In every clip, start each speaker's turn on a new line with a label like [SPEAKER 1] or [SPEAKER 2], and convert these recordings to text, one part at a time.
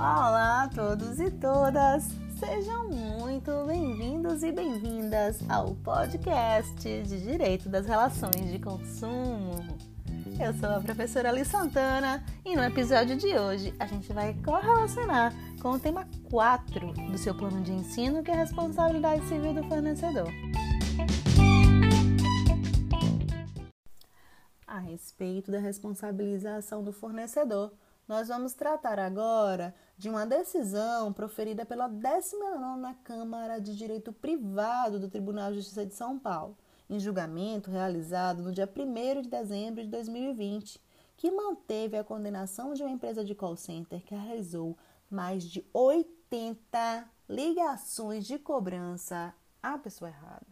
[SPEAKER 1] Olá a todos e todas! Sejam muito bem-vindos e bem-vindas ao podcast de Direito das Relações de Consumo. Eu sou a professora Ali Santana e no episódio de hoje a gente vai correlacionar com o tema 4 do seu plano de ensino, que é a responsabilidade civil do fornecedor. A respeito da responsabilização do fornecedor, nós vamos tratar agora de uma decisão proferida pela 19ª Câmara de Direito Privado do Tribunal de Justiça de São Paulo, em julgamento realizado no dia 1 de dezembro de 2020, que manteve a condenação de uma empresa de call center que realizou mais de 80 ligações de cobrança à pessoa errada.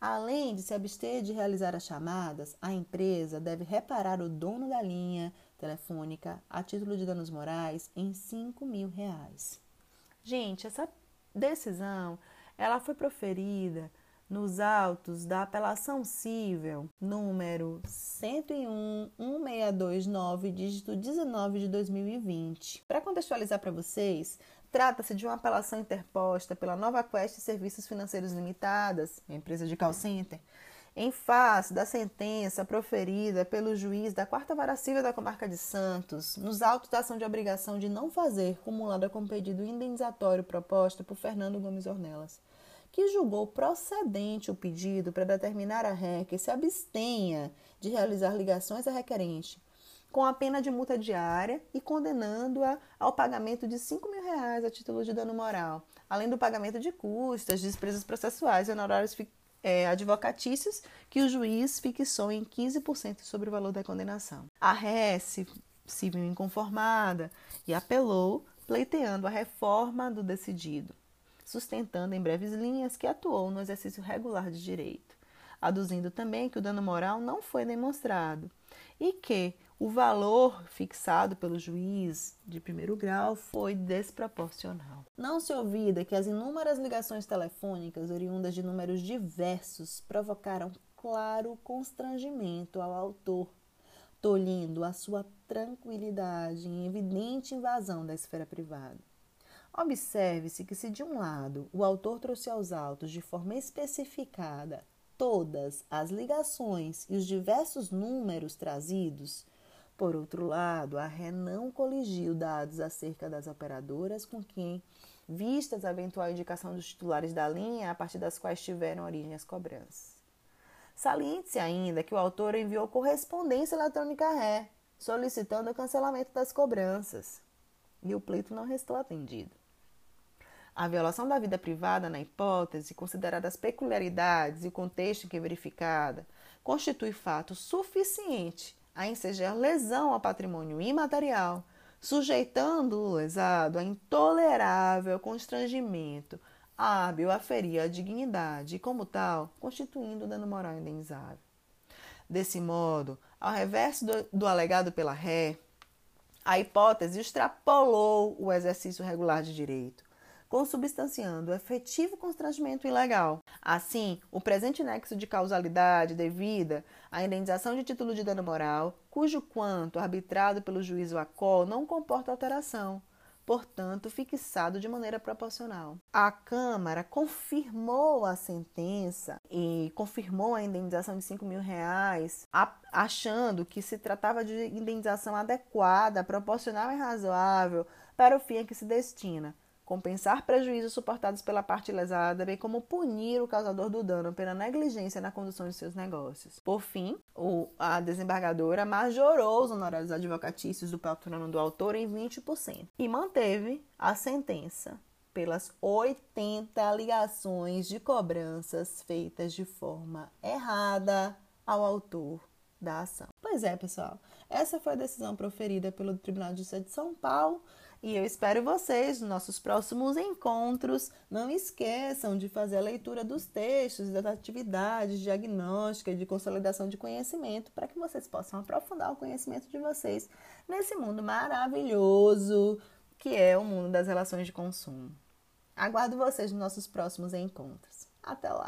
[SPEAKER 1] Além de se abster de realizar as chamadas, a empresa deve reparar o dono da linha telefônica a título de danos morais em 5 mil reais. Gente, essa decisão ela foi proferida nos autos da apelação civil número 101129, dígito 19 de 2020. Para contextualizar para vocês, Trata-se de uma apelação interposta pela Nova Quest Serviços Financeiros Limitadas, empresa de call center, em face da sentença proferida pelo juiz da Quarta Vara Civil da Comarca de Santos, nos autos da ação de obrigação de não fazer, cumulada com o pedido indenizatório proposta por Fernando Gomes Ornelas, que julgou procedente o pedido para determinar a ré que se abstenha de realizar ligações a requerente com a pena de multa diária e condenando-a ao pagamento de 5 mil reais a título de dano moral, além do pagamento de custas, despesas processuais e honorários é, advocatícios que o juiz fixou em 15% sobre o valor da condenação. A ré se, se viu inconformada e apelou, pleiteando a reforma do decidido, sustentando em breves linhas que atuou no exercício regular de direito, aduzindo também que o dano moral não foi demonstrado e que o valor fixado pelo juiz de primeiro grau foi desproporcional. Não se ouvida que as inúmeras ligações telefônicas oriundas de números diversos provocaram claro constrangimento ao autor, tolhindo a sua tranquilidade em evidente invasão da esfera privada. Observe-se que, se de um lado o autor trouxe aos autos de forma especificada todas as ligações e os diversos números trazidos, por outro lado, a ré não coligiu dados acerca das operadoras com quem, vistas a eventual indicação dos titulares da linha a partir das quais tiveram origem as cobranças. Saliente-se ainda que o autor enviou correspondência eletrônica à ré, solicitando o cancelamento das cobranças, e o pleito não restou atendido. A violação da vida privada, na hipótese, consideradas as peculiaridades e o contexto em que é verificada, constitui fato suficiente a ensejar lesão ao patrimônio imaterial, sujeitando o lesado a intolerável constrangimento, hábil a ferir a dignidade e, como tal, constituindo dano moral indenizável. Desse modo, ao reverso do, do alegado pela ré, a hipótese extrapolou o exercício regular de direito, consubstanciando o efetivo constrangimento ilegal. Assim, o presente nexo de causalidade devida à indenização de título de dano moral, cujo quanto arbitrado pelo juízo ACOL não comporta alteração, portanto, fixado de maneira proporcional. A Câmara confirmou a sentença e confirmou a indenização de 5 mil reais, achando que se tratava de indenização adequada, proporcional e razoável para o fim a que se destina compensar prejuízos suportados pela parte lesada, bem como punir o causador do dano pela negligência na condução de seus negócios. Por fim, o, a desembargadora majorou os honorários advocatícios do patrono do autor em 20% e manteve a sentença pelas 80 ligações de cobranças feitas de forma errada ao autor da ação. Pois é, pessoal, essa foi a decisão proferida pelo Tribunal de Justiça de São Paulo e eu espero vocês nos nossos próximos encontros. Não esqueçam de fazer a leitura dos textos, das atividades diagnóstica e de consolidação de conhecimento para que vocês possam aprofundar o conhecimento de vocês nesse mundo maravilhoso que é o mundo das relações de consumo. Aguardo vocês nos nossos próximos encontros. Até lá!